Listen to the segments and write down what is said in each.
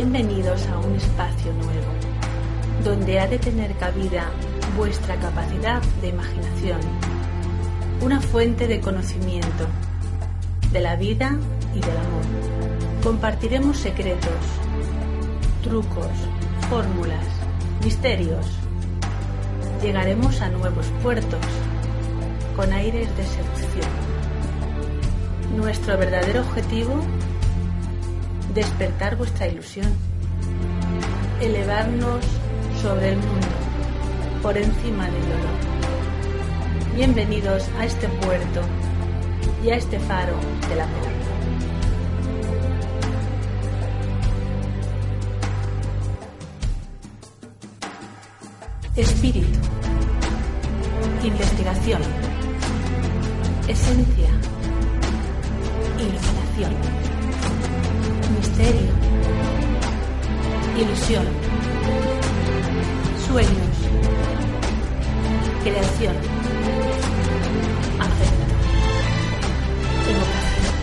Bienvenidos a un espacio nuevo, donde ha de tener cabida vuestra capacidad de imaginación, una fuente de conocimiento de la vida y del amor. Compartiremos secretos, trucos, fórmulas, misterios. Llegaremos a nuevos puertos con aires de seducción. Nuestro verdadero objetivo, despertar vuestra ilusión, elevarnos sobre el mundo, por encima del dolor. Bienvenidos a este puerto y a este faro del amor. Espíritu. Investigación. Esencia. Iluminación. Misterio. Ilusión. Sueños. Creación. Afecto. Evocación.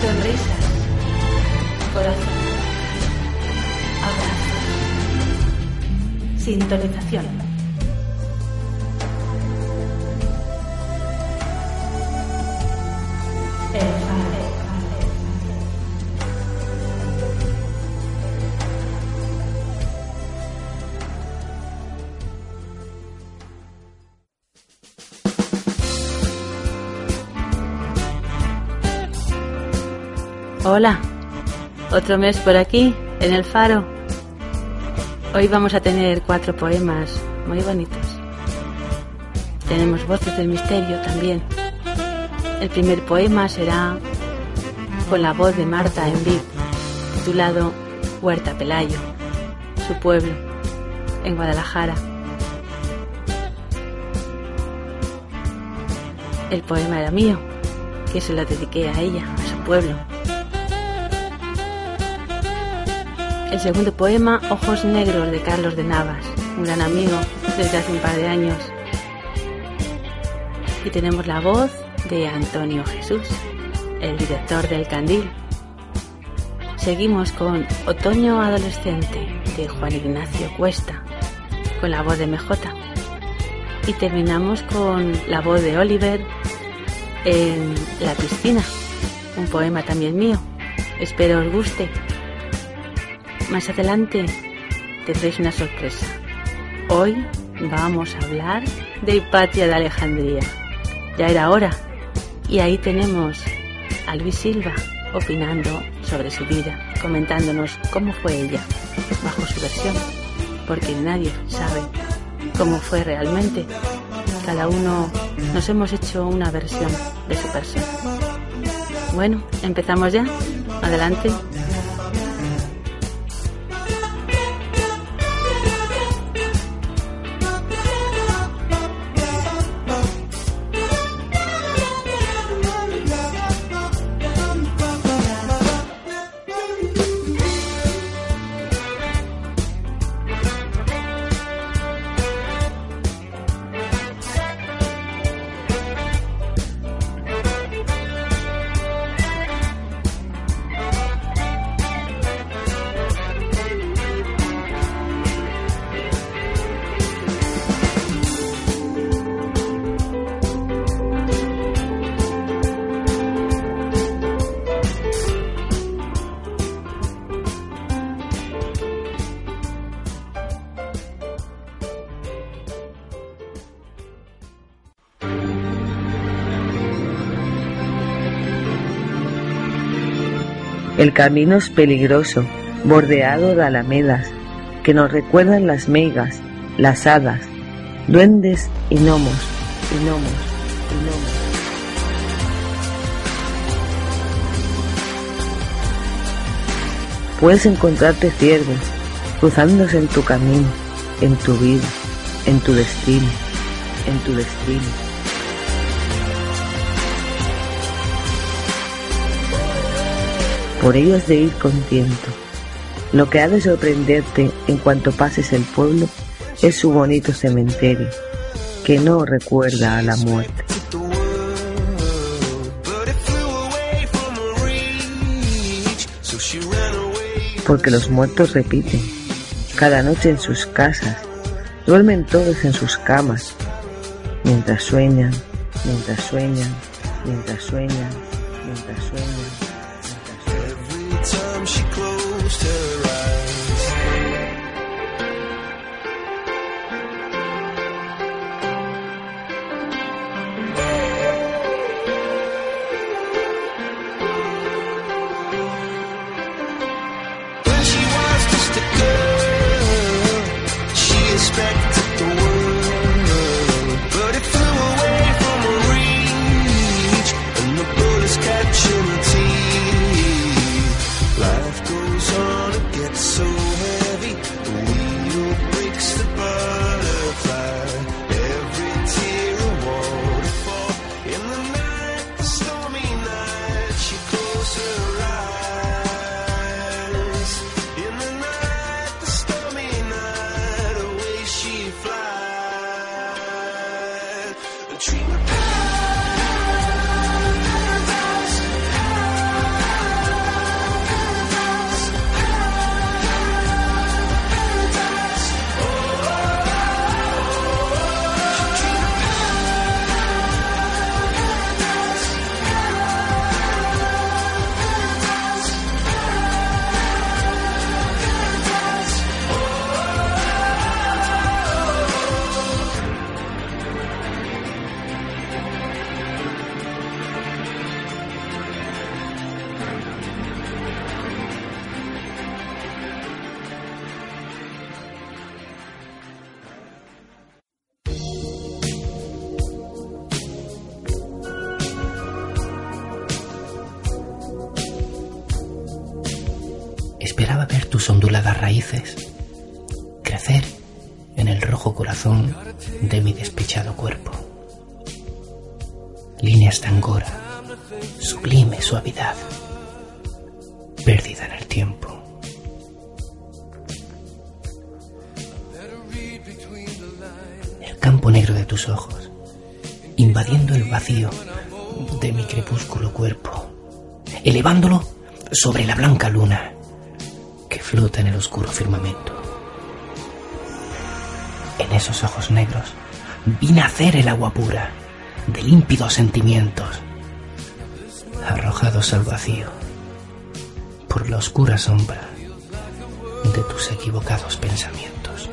Sonrisas. Corazón. Abrazos. Sintonización. Hola, otro mes por aquí, en el faro. Hoy vamos a tener cuatro poemas muy bonitos. Tenemos voces del misterio también. El primer poema será con la voz de Marta en vivo, titulado Huerta Pelayo, su pueblo, en Guadalajara. El poema era mío, que se lo dediqué a ella, a su pueblo. El segundo poema, Ojos Negros, de Carlos de Navas, un gran amigo desde hace un par de años. Y tenemos la voz de Antonio Jesús, el director del Candil. Seguimos con Otoño Adolescente, de Juan Ignacio Cuesta, con la voz de MJ. Y terminamos con la voz de Oliver en La piscina, un poema también mío. Espero os guste. Más adelante tendréis una sorpresa. Hoy vamos a hablar de Hipatia de Alejandría. Ya era hora. Y ahí tenemos a Luis Silva opinando sobre su vida, comentándonos cómo fue ella, bajo su versión, porque nadie sabe cómo fue realmente. Cada uno nos hemos hecho una versión de su persona. Bueno, empezamos ya. Adelante. El camino es peligroso, bordeado de alamedas, que nos recuerdan las meigas, las hadas, duendes y gnomos, y gnomos, y gnomos. Puedes encontrarte ciervos cruzándose en tu camino, en tu vida, en tu destino, en tu destino. Por ello has de ir con tiento. Lo que ha de sorprenderte en cuanto pases el pueblo es su bonito cementerio, que no recuerda a la muerte. porque los muertos repiten, cada noche en sus casas, duermen todos en sus camas, mientras sueñan, mientras sueñan, mientras sueñan, de mi crepúsculo cuerpo, elevándolo sobre la blanca luna flota en el oscuro firmamento. En esos ojos negros vi nacer el agua pura de límpidos sentimientos, arrojados al vacío por la oscura sombra de tus equivocados pensamientos.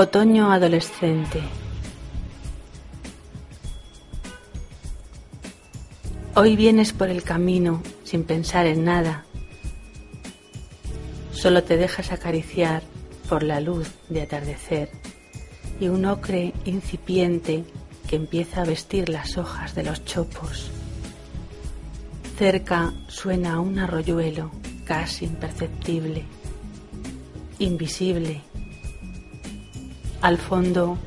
Otoño adolescente. Hoy vienes por el camino sin pensar en nada. Solo te dejas acariciar por la luz de atardecer y un ocre incipiente que empieza a vestir las hojas de los chopos. Cerca suena un arroyuelo casi imperceptible, invisible. Al fondo,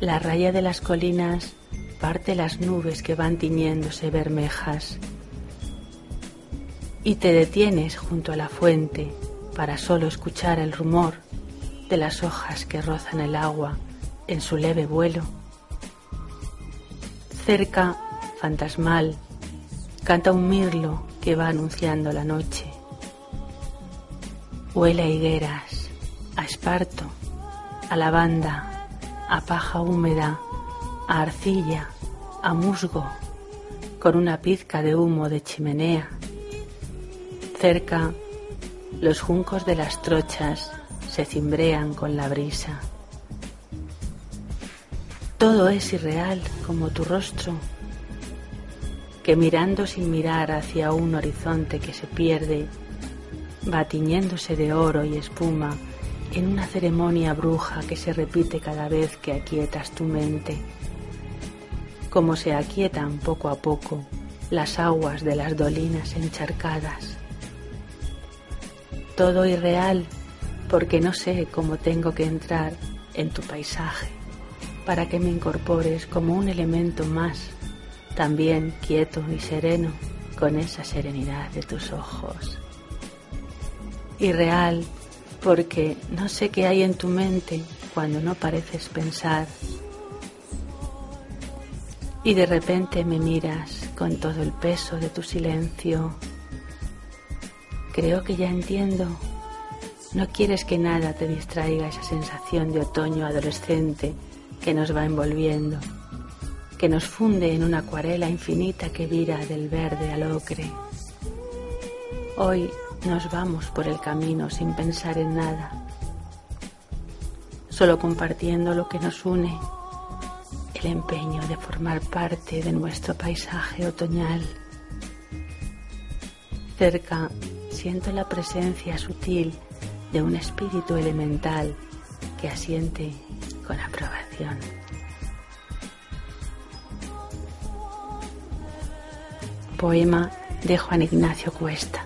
la raya de las colinas parte las nubes que van tiñéndose bermejas. Y te detienes junto a la fuente para solo escuchar el rumor de las hojas que rozan el agua en su leve vuelo. Cerca, fantasmal, canta un mirlo que va anunciando la noche. Huele a higueras, a esparto, a lavanda, a paja húmeda, a arcilla, a musgo, con una pizca de humo de chimenea. Cerca, los juncos de las trochas se cimbrean con la brisa. Todo es irreal como tu rostro, que mirando sin mirar hacia un horizonte que se pierde, va tiñéndose de oro y espuma en una ceremonia bruja que se repite cada vez que aquietas tu mente, como se aquietan poco a poco las aguas de las dolinas encharcadas. Todo irreal porque no sé cómo tengo que entrar en tu paisaje para que me incorpores como un elemento más, también quieto y sereno, con esa serenidad de tus ojos. Y real, porque no sé qué hay en tu mente cuando no pareces pensar. Y de repente me miras con todo el peso de tu silencio. Creo que ya entiendo. No quieres que nada te distraiga esa sensación de otoño adolescente que nos va envolviendo, que nos funde en una acuarela infinita que vira del verde al ocre. Hoy nos vamos por el camino sin pensar en nada, solo compartiendo lo que nos une, el empeño de formar parte de nuestro paisaje otoñal. Cerca siento la presencia sutil de un espíritu elemental que asiente con aprobación. Poema de Juan Ignacio Cuesta.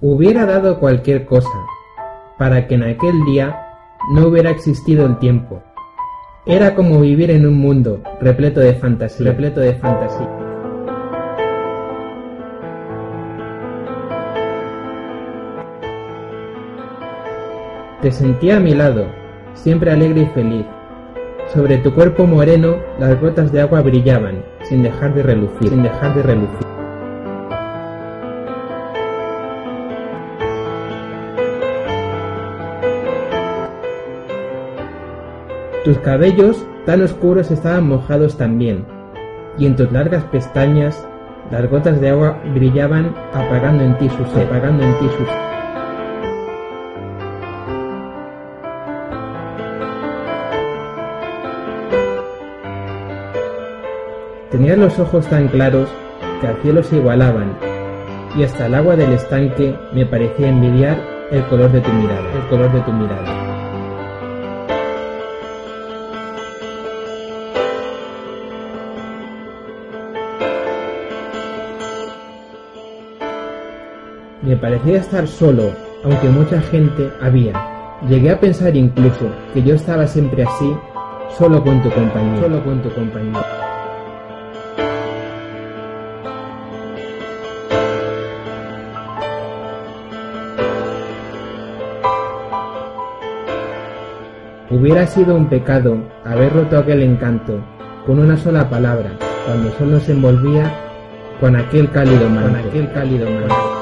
Hubiera dado cualquier cosa para que en aquel día no hubiera existido el tiempo. Era como vivir en un mundo repleto de fantasía, repleto de fantasía. Te sentía a mi lado, siempre alegre y feliz. Sobre tu cuerpo moreno las gotas de agua brillaban, sin dejar de relucir, sin dejar de relucir. Tus cabellos tan oscuros estaban mojados también, y en tus largas pestañas las gotas de agua brillaban apagando en ti su apagando en ti su. Tenías los ojos tan claros que al cielo se igualaban, y hasta el agua del estanque me parecía envidiar el color de tu mirada, el color de tu mirada. Me parecía estar solo, aunque mucha gente había. Llegué a pensar incluso que yo estaba siempre así, solo con tu compañía, solo con tu compañía. Hubiera sido un pecado haber roto aquel encanto con una sola palabra, cuando solo se envolvía con aquel cálido manto, con aquel cálido manto.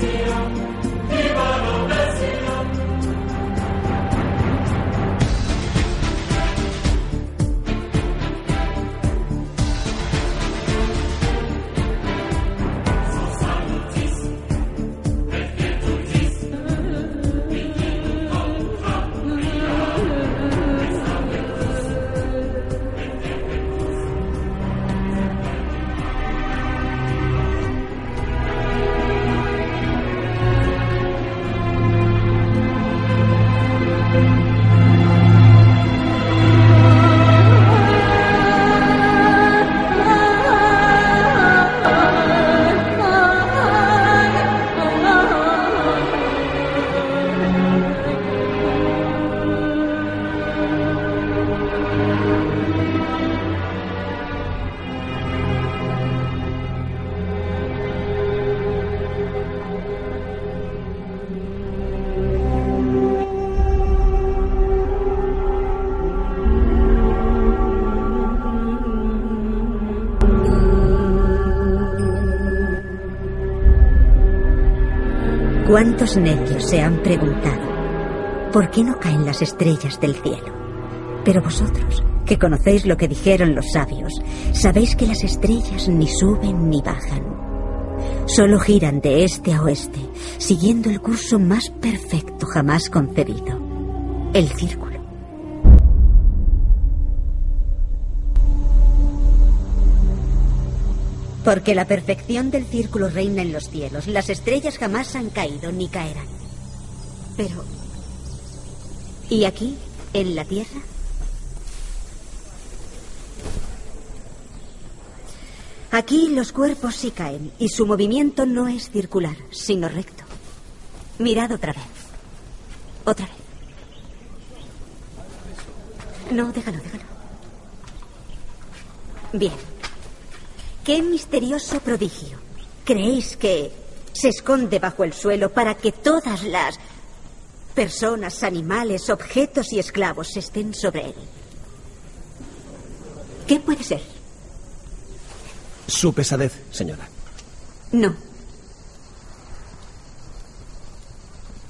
Zero. ¿Cuántos necios se han preguntado por qué no caen las estrellas del cielo? Pero vosotros, que conocéis lo que dijeron los sabios, sabéis que las estrellas ni suben ni bajan. Solo giran de este a oeste, siguiendo el curso más perfecto jamás concebido, el círculo. Porque la perfección del círculo reina en los cielos. Las estrellas jamás han caído ni caerán. Pero... ¿Y aquí, en la tierra? Aquí los cuerpos sí caen y su movimiento no es circular, sino recto. Mirad otra vez. Otra vez. No, déjalo, déjalo. Bien. ¡Qué misterioso prodigio! ¿Creéis que se esconde bajo el suelo para que todas las personas, animales, objetos y esclavos estén sobre él? ¿Qué puede ser? Su pesadez, señora. No.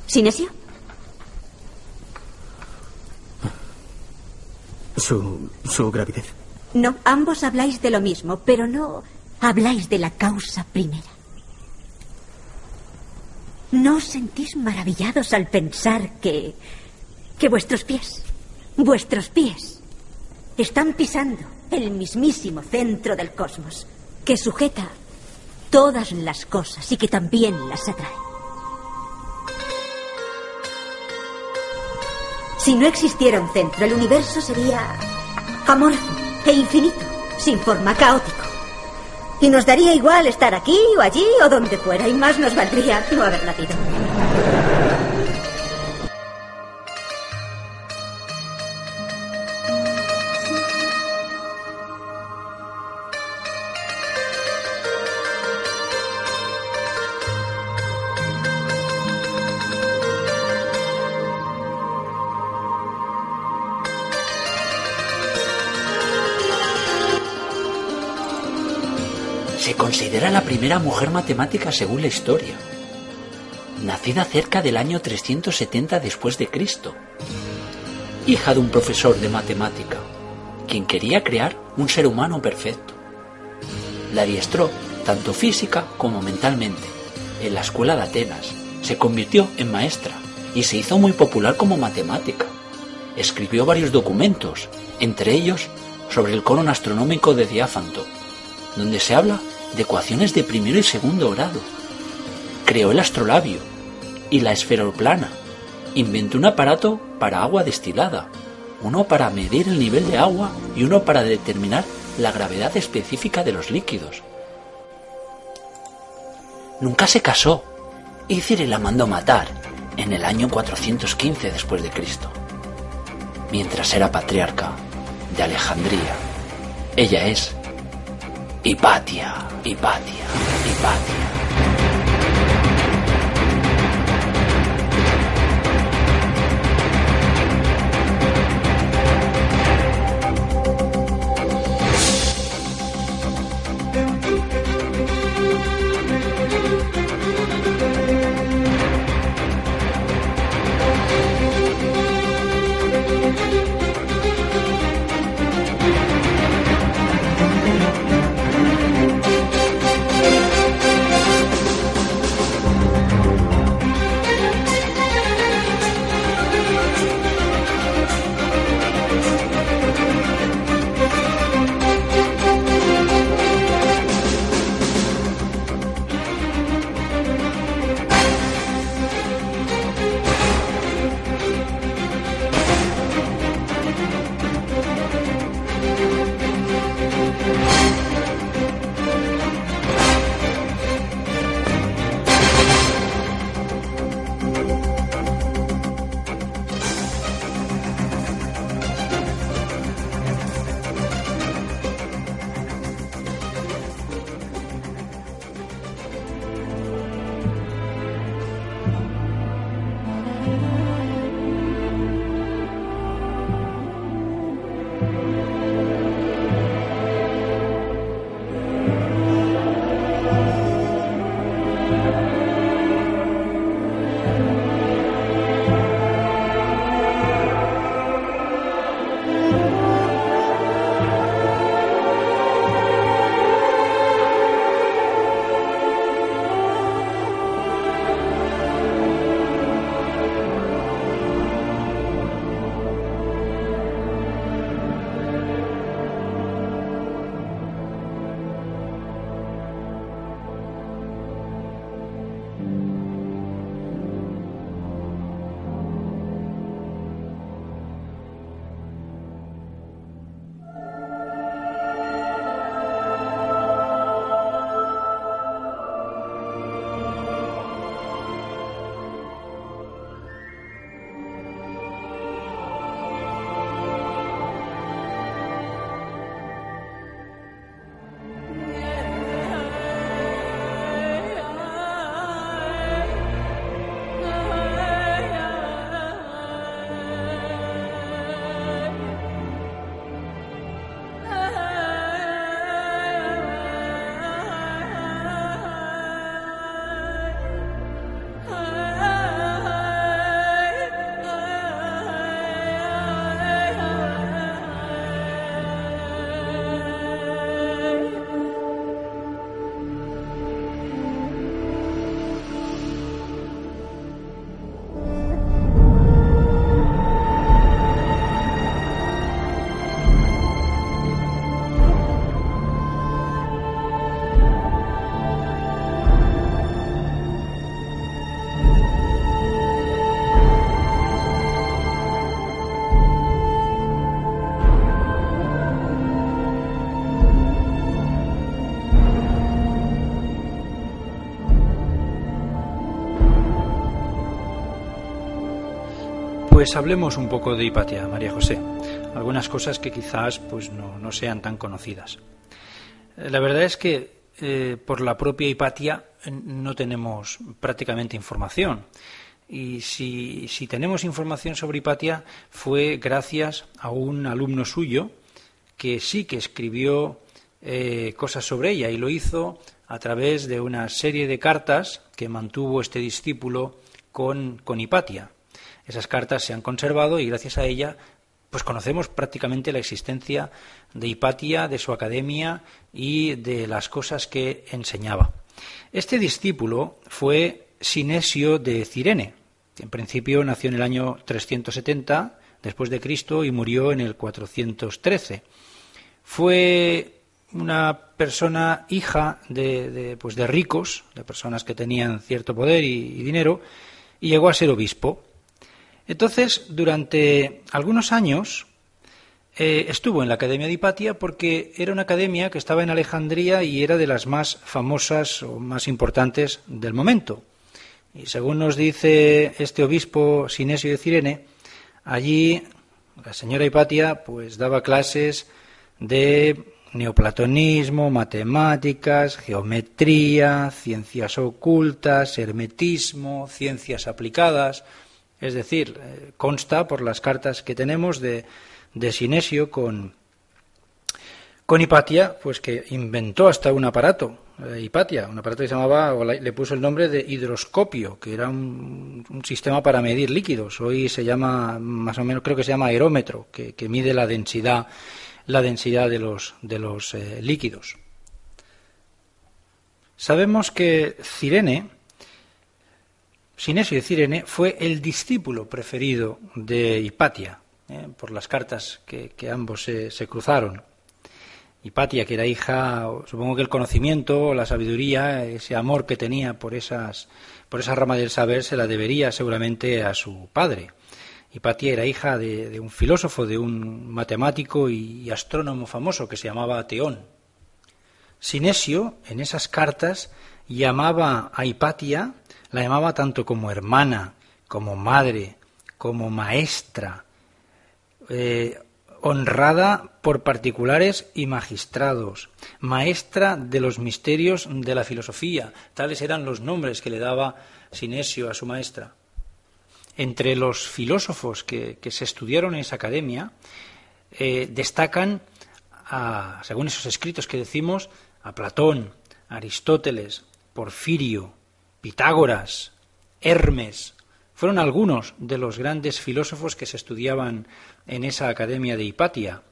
¿Sinesio? Su, su gravidez. No, ambos habláis de lo mismo, pero no habláis de la causa primera. ¿No os sentís maravillados al pensar que... que vuestros pies, vuestros pies, están pisando el mismísimo centro del cosmos, que sujeta todas las cosas y que también las atrae? Si no existiera un centro, el universo sería amorfo e infinito, sin forma caótico. Y nos daría igual estar aquí o allí o donde fuera, y más nos valdría no haber nacido. Primera mujer matemática según la historia, nacida cerca del año 370 después de Cristo, hija de un profesor de matemática, quien quería crear un ser humano perfecto. La adiestró tanto física como mentalmente en la escuela de Atenas. Se convirtió en maestra y se hizo muy popular como matemática. Escribió varios documentos, entre ellos sobre el cono astronómico de Diáfanto, donde se habla de ecuaciones de primero y segundo grado. Creó el astrolabio y la esferoplana. Inventó un aparato para agua destilada, uno para medir el nivel de agua y uno para determinar la gravedad específica de los líquidos. Nunca se casó y Cire la mandó matar en el año 415 después de Cristo, mientras era patriarca de Alejandría. Ella es Hipatia, Hipatia, Hipatia. Pues hablemos un poco de Hipatia, María José. Algunas cosas que quizás pues no, sean tan conocidas. La verdad es que eh, por la propia Hipatia no tenemos prácticamente información. Y si, si, tenemos información sobre Hipatia fue gracias a un alumno suyo que sí que escribió eh, cosas sobre ella y lo hizo a través de una serie de cartas que mantuvo este discípulo con, con Hipatia. Esas cartas se han conservado y gracias a ella pues conocemos prácticamente la existencia de Hipatia, de su academia y de las cosas que enseñaba. Este discípulo fue Sinesio de Cirene. En principio nació en el año 370 después de Cristo y murió en el 413. Fue una persona hija de, pues de ricos, de personas que tenían cierto poder y dinero, y llegó a ser obispo. Entonces, durante algunos años eh, estuvo en la Academia de Hipatia porque era una academia que estaba en Alejandría y era de las más famosas o más importantes del momento. Y según nos dice este obispo Sinesio de Cirene, allí la señora Hipatia pues daba clases de neoplatonismo, matemáticas, geometría, ciencias ocultas, hermetismo, ciencias aplicadas, es decir, eh, consta por las cartas que tenemos de, de Sinesio con, con Hipatia, pues que inventó hasta un aparato, eh, Hipatia, un aparato que se llamaba, o le puso el nombre de hidroscopio, que era un, sistema para medir líquidos. Hoy se llama, más o menos creo que se llama aerómetro, que, mide la densidad, la densidad de los, de los eh, líquidos. Sabemos que Cirene, Sinesio de Cirene fue el discípulo preferido de Hipatia, eh, por las cartas que, ambos se, cruzaron. Hipatia, que era hija, supongo que el conocimiento, la sabiduría, ese amor que tenía por, esas, por esa rama del saber, se la debería seguramente a su padre. Hipatia era hija de, un filósofo, de un matemático y, y astrónomo famoso que se llamaba Teón. Sinesio, en esas cartas, llamaba a Hipatia la llamaba tanto como hermana, como madre, como maestra, eh, honrada por particulares y magistrados, maestra de los misterios de la filosofía. Tales eran los nombres que le daba Sinesio a su maestra. Entre los filósofos que, se estudiaron en esa academia, eh, destacan, según esos escritos que decimos, a Platón, Aristóteles, Porfirio, Pitágoras, Hermes, fueron algunos de los grandes filósofos que se estudiaban en esa academia de Hipatia.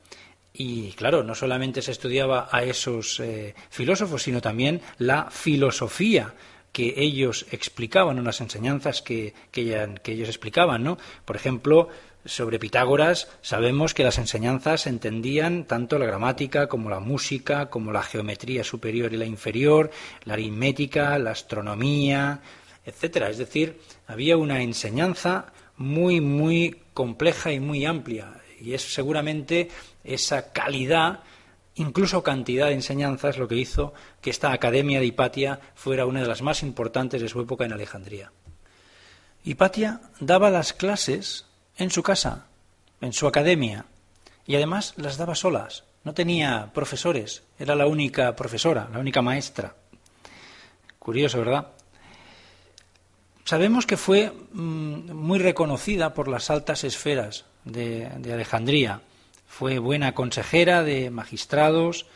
Y claro, no solamente se estudiaba a esos eh, filósofos, sino también la filosofía que ellos explicaban, unas enseñanzas que, que, que ellos explicaban, ¿no? Por ejemplo, sobre Pitágoras sabemos que las enseñanzas entendían tanto la gramática como la música, como la geometría superior y la inferior, la aritmética, la astronomía, etcétera. Es decir, había una enseñanza muy, muy compleja y muy amplia. Y es seguramente esa calidad, incluso cantidad de enseñanzas, lo que hizo que esta Academia de Hipatia fuera una de las más importantes de su época en Alejandría. Hipatia daba las clases en su casa, en su academia, y además las daba solas. No tenía profesores, era la única profesora, la única maestra. Curioso, ¿verdad? Sabemos que fue mm, muy reconocida por las altas esferas de, Alejandría. Fue buena consejera de magistrados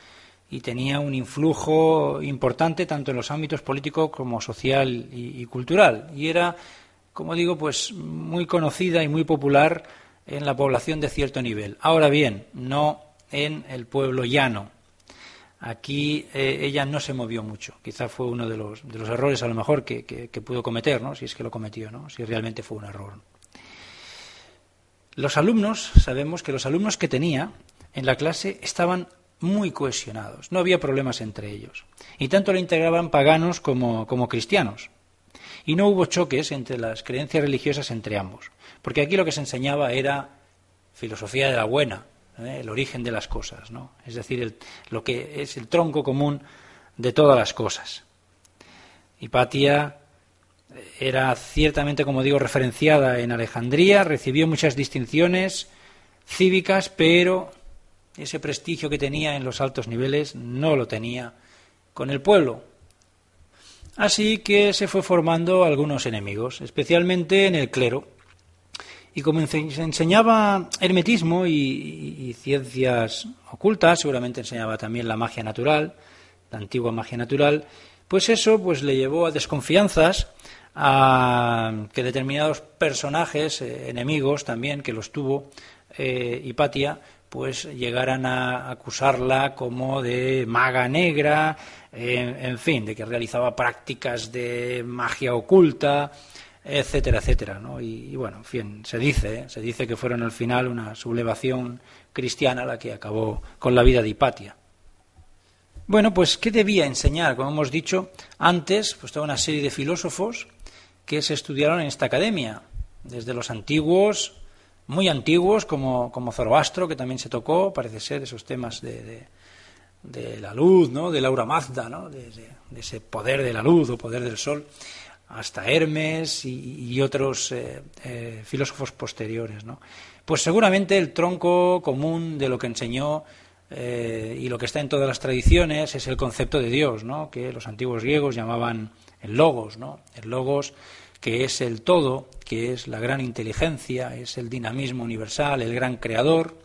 y tenía un influjo importante tanto en los ámbitos político como social y, y cultural. Y era como digo, pues muy conocida y muy popular en la población de cierto nivel. Ahora bien, no en el pueblo llano. Aquí eh, ella no se movió mucho. Quizá fue uno de los, de los errores, a lo mejor, que, pudo cometer, ¿no? si es que lo cometió, ¿no? si realmente fue un error. Los alumnos, sabemos que los alumnos que tenía en la clase estaban muy cohesionados, no había problemas entre ellos. Y tanto le integraban paganos como cristianos y no hubo choques entre las creencias religiosas entre ambos, porque aquí lo que se enseñaba era filosofía de la buena, ¿eh? el origen de las cosas, ¿no? es decir, lo que es el tronco común de todas las cosas. Hipatia era ciertamente, como digo, referenciada en Alejandría, recibió muchas distinciones cívicas, pero ese prestigio que tenía en los altos niveles no lo tenía con el pueblo. Así que se fue formando algunos enemigos, especialmente en el clero. Y como se enseñaba hermetismo y, ciencias ocultas, seguramente enseñaba también la magia natural, la antigua magia natural, pues eso pues le llevó a desconfianzas a que determinados personajes eh, enemigos también que los tuvo eh, Hipatia pues llegaran a acusarla como de maga negra, en fin, de que realizaba prácticas de magia oculta, etcétera, etcétera, ¿no? Y, bueno, en fin, se dice, ¿eh? se dice que fueron al final una sublevación cristiana la que acabó con la vida de Hipatia. Bueno, pues ¿qué debía enseñar? Como hemos dicho antes, pues toda una serie de filósofos que se estudiaron en esta academia, desde los antiguos muy antiguos, como, como Zoroastro, que también se tocó, parece ser, esos temas de, de, la luz, ¿no? de Laura Mazda, ¿no? de, ese poder de la luz o poder del sol, hasta Hermes y, otros eh, eh, filósofos posteriores. ¿no? Pues seguramente el tronco común de lo que enseñó eh, y lo que está en todas las tradiciones es el concepto de Dios, ¿no? que los antiguos griegos llamaban el logos, ¿no? el logos que es el todo, que es la gran inteligencia, es el dinamismo universal, el gran creador,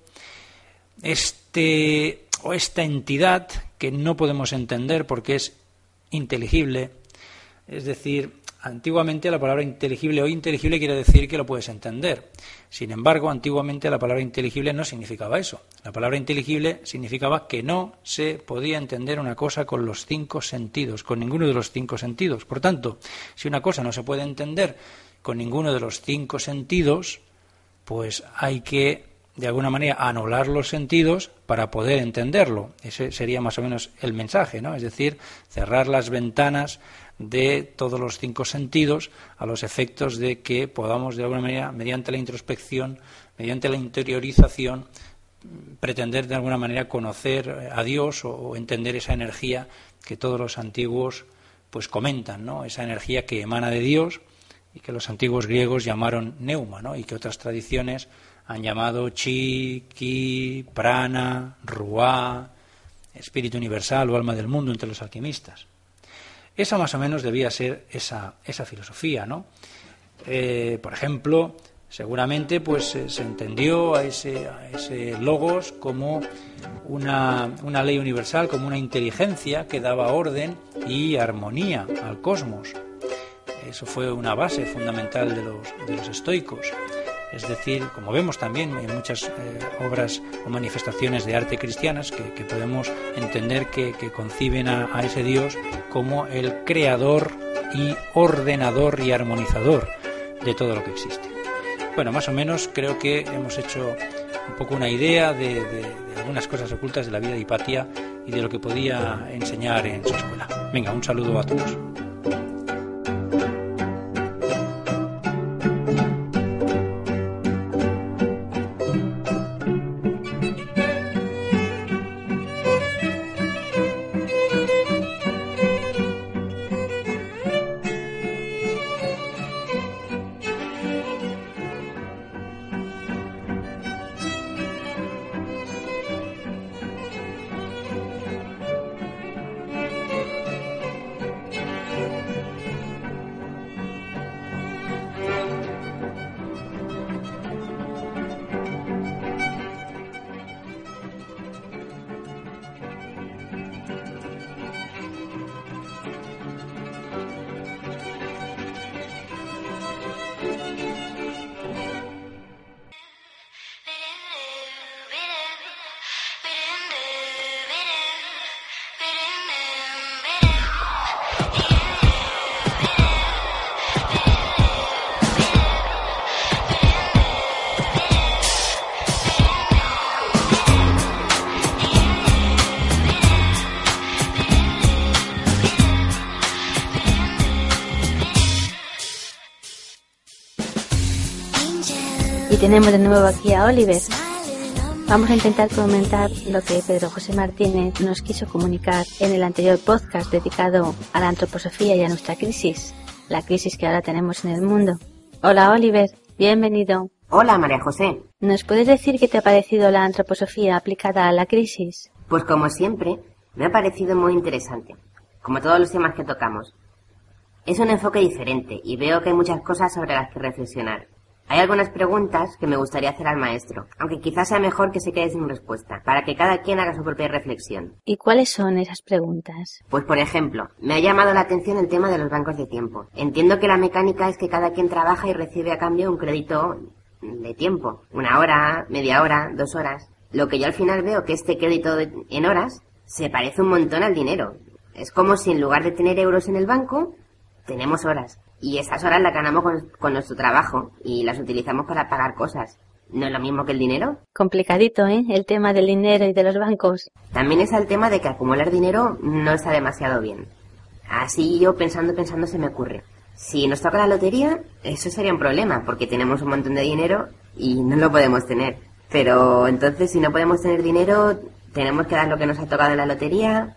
este o esta entidad que no podemos entender porque es inteligible, es decir, Antiguamente la palabra inteligible o inteligible quiere decir que lo puedes entender. Sin embargo, antiguamente la palabra inteligible no significaba eso. La palabra inteligible significaba que no se podía entender una cosa con los cinco sentidos, con ninguno de los cinco sentidos. Por tanto, si una cosa no se puede entender con ninguno de los cinco sentidos, pues hay que de alguna manera anular los sentidos para poder entenderlo. Ese sería más o menos el mensaje, ¿no? Es decir, cerrar las ventanas de todos los cinco sentidos a los efectos de que podamos de alguna manera, mediante la introspección, mediante la interiorización, pretender de alguna manera conocer a Dios o, entender esa energía que todos los antiguos pues comentan, ¿no? Esa energía que emana de Dios y que los antiguos griegos llamaron neuma, ¿no? Y que otras tradiciones han llamado chi, ki, prana, ruá, espíritu universal o alma del mundo entre los alquimistas. Esa más o menos debía ser esa, esa filosofía, ¿no? Eh, por ejemplo, seguramente pues eh, se entendió a ese, ese logos como una, una, ley universal, como una inteligencia que daba orden y armonía al cosmos. Eso fue una base fundamental de los, de los estoicos. Es decir, como vemos también en muchas eh, obras o manifestaciones de arte cristianas, que, podemos entender que, conciben a, ese Dios como el creador y ordenador y armonizador de todo lo que existe. Bueno, más o menos creo que hemos hecho un poco una idea de, de algunas cosas ocultas de la vida de Hipatia y de lo que podía enseñar en su escuela. Venga, un saludo a todos. Tenemos de nuevo aquí a Oliver. Vamos a intentar comentar lo que Pedro José Martínez nos quiso comunicar en el anterior podcast dedicado a la antroposofía y a nuestra crisis. la crisis que ahora tenemos en el mundo. Hola Oliver, bienvenido. Hola María José. ¿Nos puedes decir qué te ha parecido la antroposofía aplicada a la crisis? Pues como siempre, me ha parecido muy interesante, como todos los temas que tocamos. Es un enfoque diferente y veo que hay muchas cosas sobre las que reflexionar. Hay algunas preguntas que me gustaría hacer al maestro, aunque quizás sea mejor que se quede sin respuesta, para que cada quien haga su propia reflexión. ¿Y cuáles son esas preguntas? Pues por ejemplo, me ha llamado la atención el tema de los bancos de tiempo. Entiendo que la mecánica es que cada quien trabaja y recibe a cambio un crédito de tiempo, una hora, media hora, dos horas. Lo que yo al final veo que este crédito en horas se parece un montón al dinero. Es como si en lugar de tener euros en el banco, tenemos horas. Y esas horas las ganamos con, nuestro trabajo y las utilizamos para pagar cosas. ¿No es lo mismo que el dinero? Complicadito, ¿eh? El tema del dinero y de los bancos. También es el tema de que acumular dinero no está demasiado bien. Así yo pensando, pensando se me ocurre. Si nos toca la lotería, eso sería un problema, porque tenemos un montón de dinero y no lo podemos tener. Pero entonces, si no podemos tener dinero, tenemos que dar lo que nos ha tocado en la lotería,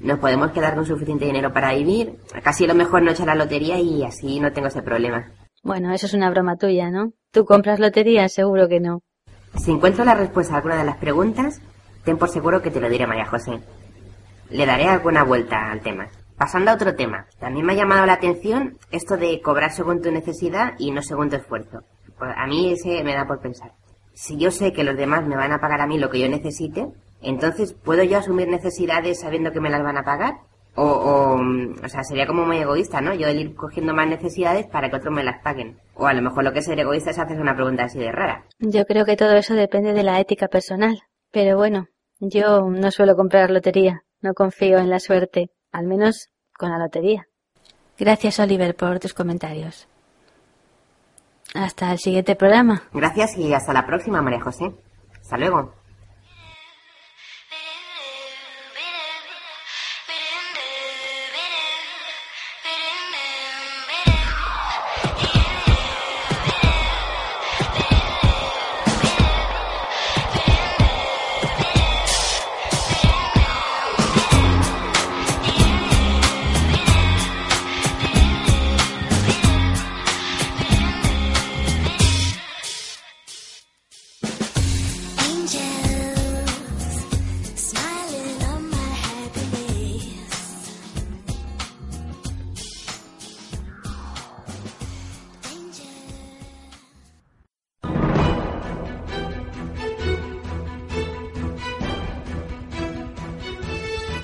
nos podemos quedar con suficiente dinero para vivir. Casi lo mejor no echar la lotería y así no tengo ese problema. Bueno, eso es una broma tuya, ¿no? ¿Tú compras lotería? Seguro que no. Si encuentro la respuesta a alguna de las preguntas, ten por seguro que te lo diré, María José. Le daré alguna vuelta al tema. Pasando a otro tema, también me ha llamado la atención esto de cobrar según tu necesidad y no según tu esfuerzo. Pues a mí ese me da por pensar. Si yo sé que los demás me van a pagar a mí lo que yo necesite, entonces, ¿puedo yo asumir necesidades sabiendo que me las van a pagar? O, o, o sea, sería como muy egoísta, ¿no? Yo el ir cogiendo más necesidades para que otros me las paguen. O a lo mejor lo que es ser egoísta es hacer una pregunta así de rara. Yo creo que todo eso depende de la ética personal. Pero bueno, yo no suelo comprar lotería. No confío en la suerte. Al menos con la lotería. Gracias, Oliver, por tus comentarios. Hasta el siguiente programa. Gracias y hasta la próxima, María José. Hasta luego.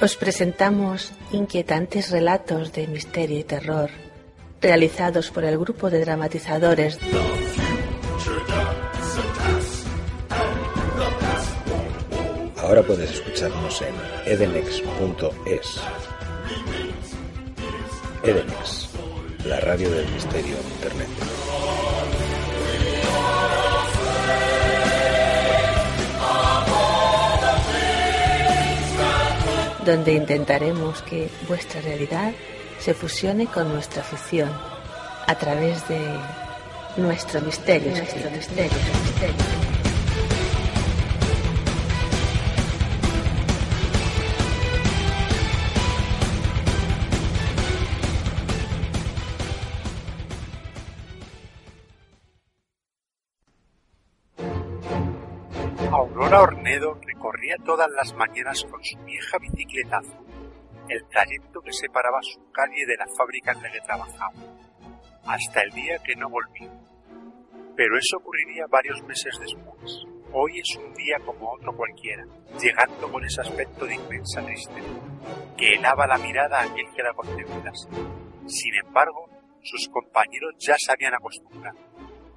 Os presentamos inquietantes relatos de misterio y terror realizados por el grupo de dramatizadores. Ahora puedes escucharnos en edenex.es. Edenex, la radio del misterio en Internet. Donde intentaremos que vuestra realidad se fusione con nuestra ficción a través de nuestro misterio. Nuestro misterio, misterio. Recorría todas las mañanas con su vieja bicicleta azul el trayecto que separaba su calle de la fábrica en la que trabajaba, hasta el día que no volvió. Pero eso ocurriría varios meses después. Hoy es un día como otro cualquiera, llegando con ese aspecto de inmensa tristeza, que helaba la mirada a aquel que la contemplase. Sin embargo, sus compañeros ya se habían acostumbrado,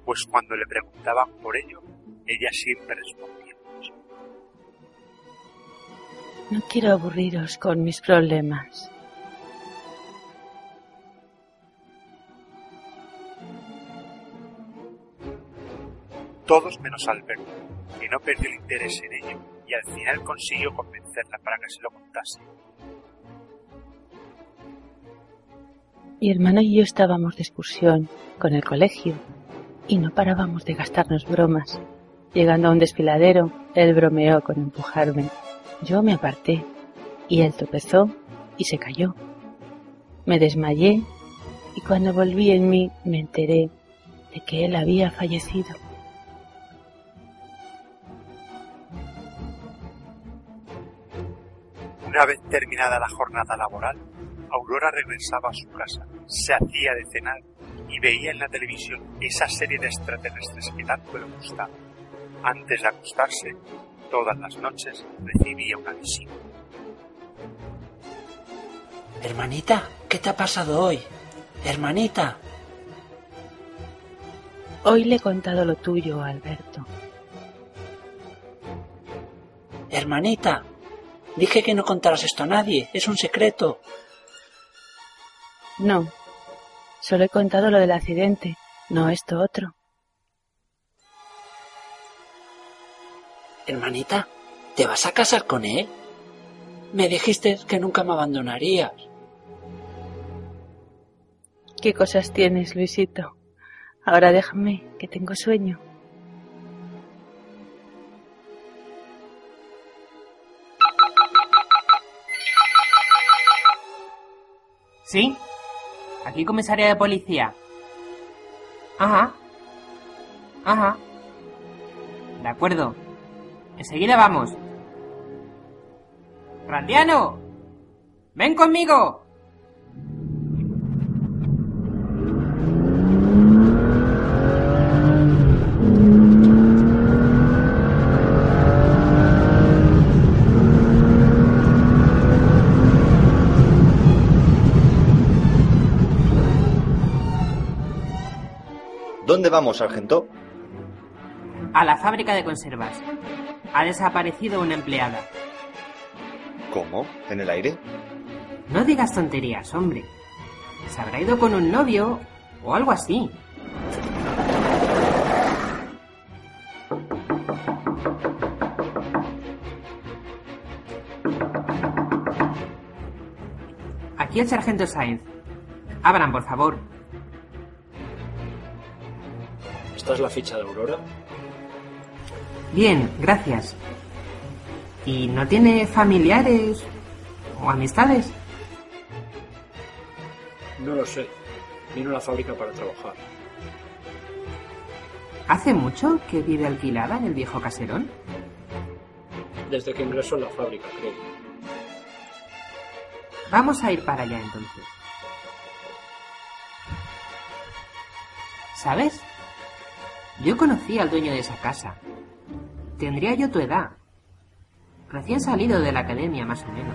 pues cuando le preguntaban por ello, ella siempre respondía. No quiero aburriros con mis problemas. Todos menos Alberto, que no perdió el interés en ello y al final consiguió convencerla para que se lo contase. Mi hermano y yo estábamos de excursión con el colegio y no parábamos de gastarnos bromas. Llegando a un desfiladero, él bromeó con empujarme yo me aparté y él tropezó y se cayó. Me desmayé y cuando volví en mí me enteré de que él había fallecido. Una vez terminada la jornada laboral, Aurora regresaba a su casa, se hacía de cenar y veía en la televisión esa serie de extraterrestres que tanto le gustaba. Antes de acostarse, todas las noches recibía una visita. Hermanita, ¿qué te ha pasado hoy? Hermanita. Hoy le he contado lo tuyo, Alberto. Hermanita, dije que no contaras esto a nadie, es un secreto. No, solo he contado lo del accidente, no esto otro. Hermanita, ¿te vas a casar con él? Me dijiste que nunca me abandonarías. ¿Qué cosas tienes, Luisito? Ahora déjame, que tengo sueño. ¿Sí? Aquí comisaría de policía. Ajá. Ajá. De acuerdo. Enseguida vamos. Randiano. Ven conmigo. ¿Dónde vamos, sargento? A la fábrica de conservas. Ha desaparecido una empleada. ¿Cómo? ¿En el aire? No digas tonterías, hombre. Se habrá ido con un novio o algo así. Aquí el sargento Sainz. Abran, por favor. ¿Esta es la ficha de Aurora? Bien, gracias. ¿Y no tiene familiares o amistades? No lo sé. Vino a la fábrica para trabajar. ¿Hace mucho que vive alquilada en el viejo caserón? Desde que ingresó en la fábrica, creo. Vamos a ir para allá entonces. ¿Sabes? Yo conocí al dueño de esa casa. Tendría yo tu edad. Recién salido de la academia, más o menos.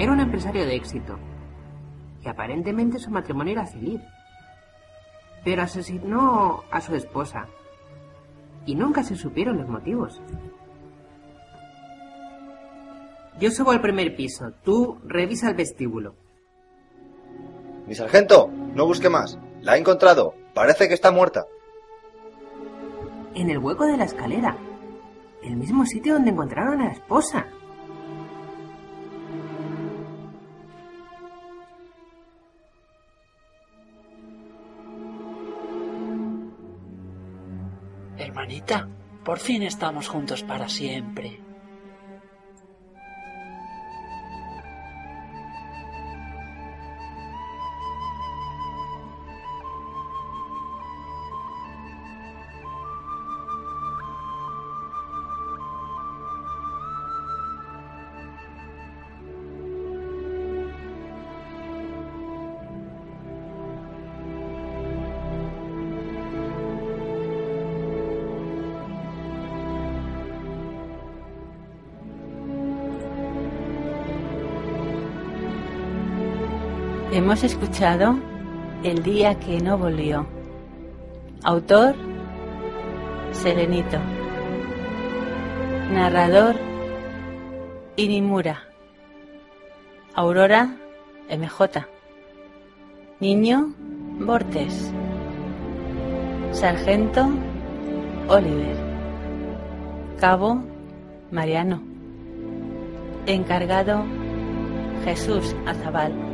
Era un empresario de éxito. Y aparentemente su matrimonio era feliz. Pero asesinó a su esposa. Y nunca se supieron los motivos. Yo subo al primer piso. Tú revisa el vestíbulo. Mi sargento, no busque más. La he encontrado. Parece que está muerta. En el hueco de la escalera. El mismo sitio donde encontraron a la esposa. Hermanita, por fin estamos juntos para siempre. Hemos escuchado El día que no volvió. Autor Serenito. Narrador Inimura. Aurora MJ. Niño Bortes. Sargento Oliver. Cabo Mariano. Encargado Jesús Azabal.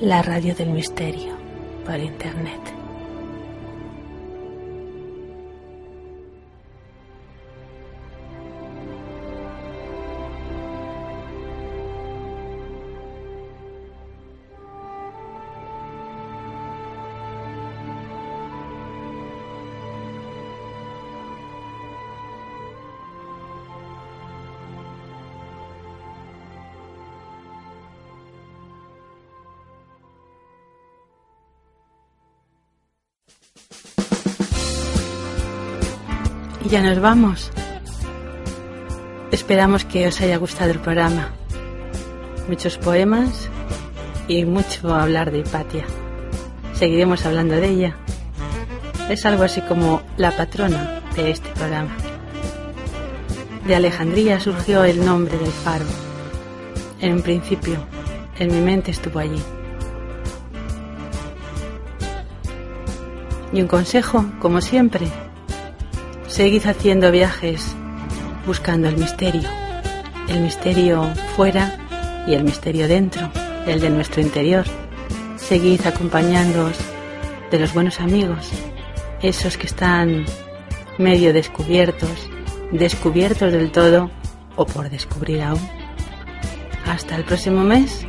La radio del misterio por internet. Ya nos vamos. Esperamos que os haya gustado el programa. Muchos poemas y mucho hablar de Hipatia. Seguiremos hablando de ella. Es algo así como la patrona de este programa. De Alejandría surgió el nombre del faro. En un principio, en mi mente estuvo allí. Y un consejo, como siempre, seguid haciendo viajes buscando el misterio. El misterio fuera y el misterio dentro, el de nuestro interior. Seguid acompañándoos de los buenos amigos, esos que están medio descubiertos, descubiertos del todo o por descubrir aún. Hasta el próximo mes